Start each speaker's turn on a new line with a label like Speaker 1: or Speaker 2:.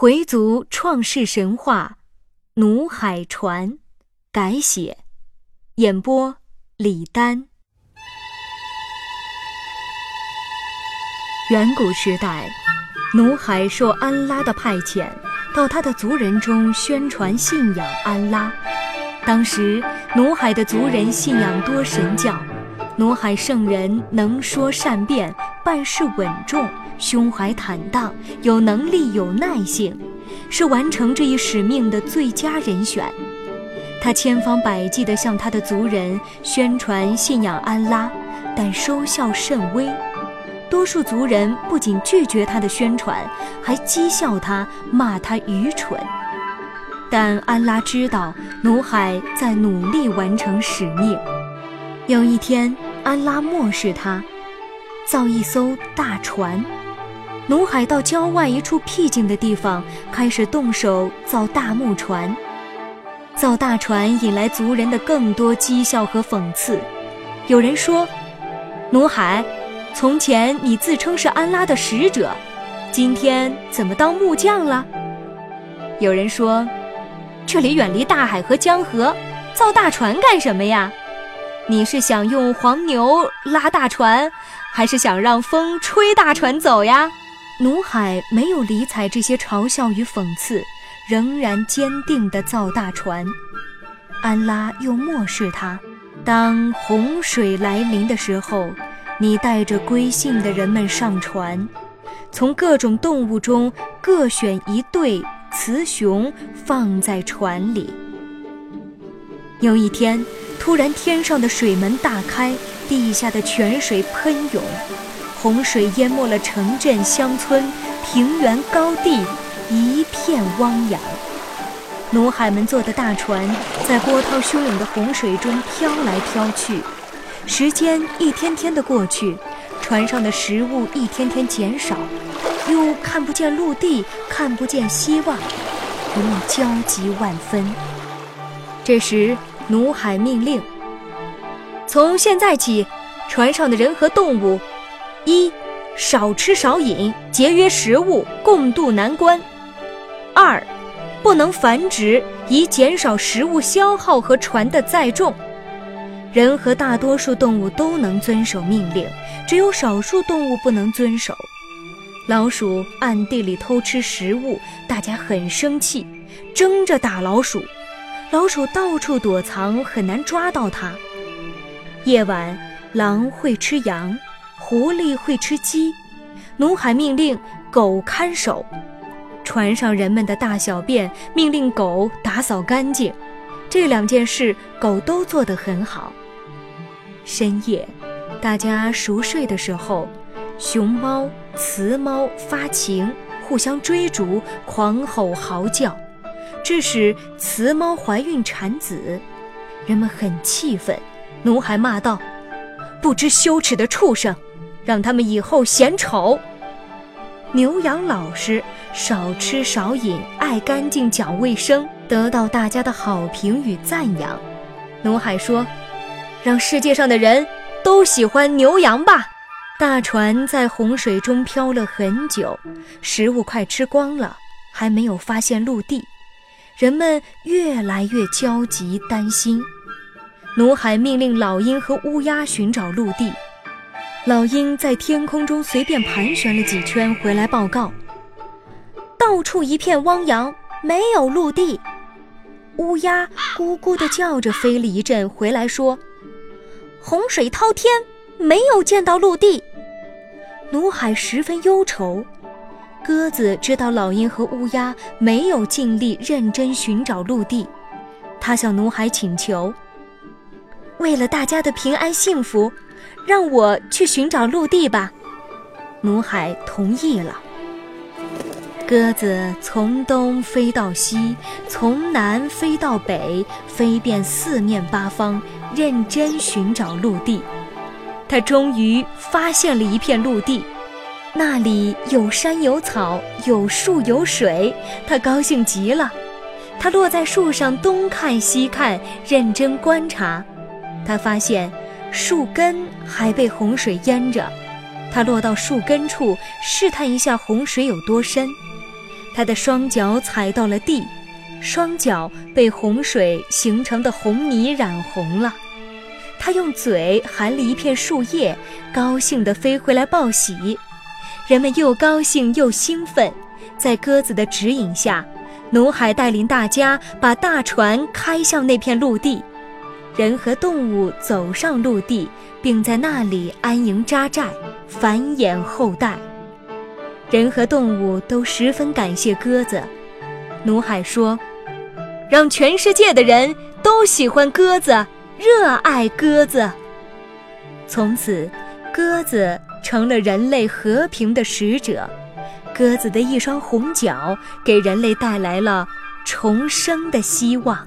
Speaker 1: 回族创世神话，奴海传改写，演播李丹。远古时代，奴海受安拉的派遣，到他的族人中宣传信仰安拉。当时，奴海的族人信仰多神教。奴海圣人能说善辩，办事稳重。胸怀坦荡，有能力有耐性，是完成这一使命的最佳人选。他千方百计地向他的族人宣传信仰安拉，但收效甚微。多数族人不仅拒绝他的宣传，还讥笑他，骂他愚蠢。但安拉知道努海在努力完成使命。有一天，安拉漠视他，造一艘大船。努海到郊外一处僻静的地方，开始动手造大木船。造大船引来族人的更多讥笑和讽刺。有人说：“努海，从前你自称是安拉的使者，今天怎么当木匠了？”有人说：“这里远离大海和江河，造大船干什么呀？你是想用黄牛拉大船，还是想让风吹大船走呀？”努海没有理睬这些嘲笑与讽刺，仍然坚定地造大船。安拉又漠视他。当洪水来临的时候，你带着归信的人们上船，从各种动物中各选一对雌雄放在船里。有一天，突然天上的水门大开，地下的泉水喷涌。洪水淹没了城镇、乡村、平原、高地，一片汪洋。奴海们坐的大船在波涛汹涌的洪水中飘来飘去，时间一天天的过去，船上的食物一天天减少，又看不见陆地，看不见希望，人们焦急万分。这时，奴海命令：从现在起，船上的人和动物。一，少吃少饮，节约食物，共度难关。二，不能繁殖，以减少食物消耗和船的载重。人和大多数动物都能遵守命令，只有少数动物不能遵守。老鼠暗地里偷吃食物，大家很生气，争着打老鼠。老鼠到处躲藏，很难抓到它。夜晚，狼会吃羊。狐狸会吃鸡，奴海命令狗看守船上人们的大小便，命令狗打扫干净。这两件事狗都做得很好。深夜，大家熟睡的时候，熊猫、雌猫发情，互相追逐，狂吼嚎叫，致使雌猫怀孕产子。人们很气愤，奴海骂道：“不知羞耻的畜生！”让他们以后嫌丑。牛羊老实，少吃少饮，爱干净，讲卫生，得到大家的好评与赞扬。努海说：“让世界上的人都喜欢牛羊吧。”大船在洪水中漂了很久，食物快吃光了，还没有发现陆地，人们越来越焦急担心。努海命令老鹰和乌鸦寻找陆地。老鹰在天空中随便盘旋了几圈，回来报告：到处一片汪洋，没有陆地。乌鸦咕咕地叫着飞了一阵，回来说：洪水滔天，没有见到陆地。努海十分忧愁。鸽子知道老鹰和乌鸦没有尽力认真寻找陆地，他向努海请求：为了大家的平安幸福。让我去寻找陆地吧，努海同意了。鸽子从东飞到西，从南飞到北，飞遍四面八方，认真寻找陆地。它终于发现了一片陆地，那里有山有草，有树有水，它高兴极了。它落在树上，东看西看，认真观察。它发现树根还被洪水淹着，它落到树根处，试探一下洪水有多深。它的双脚踩到了地，双脚被洪水形成的红泥染红了。它用嘴含了一片树叶，高兴地飞回来报喜。人们又高兴又兴奋，在鸽子的指引下。努海带领大家把大船开向那片陆地，人和动物走上陆地，并在那里安营扎寨，繁衍后代。人和动物都十分感谢鸽子。努海说：“让全世界的人都喜欢鸽子，热爱鸽子。从此，鸽子成了人类和平的使者。”鸽子的一双红脚，给人类带来了重生的希望。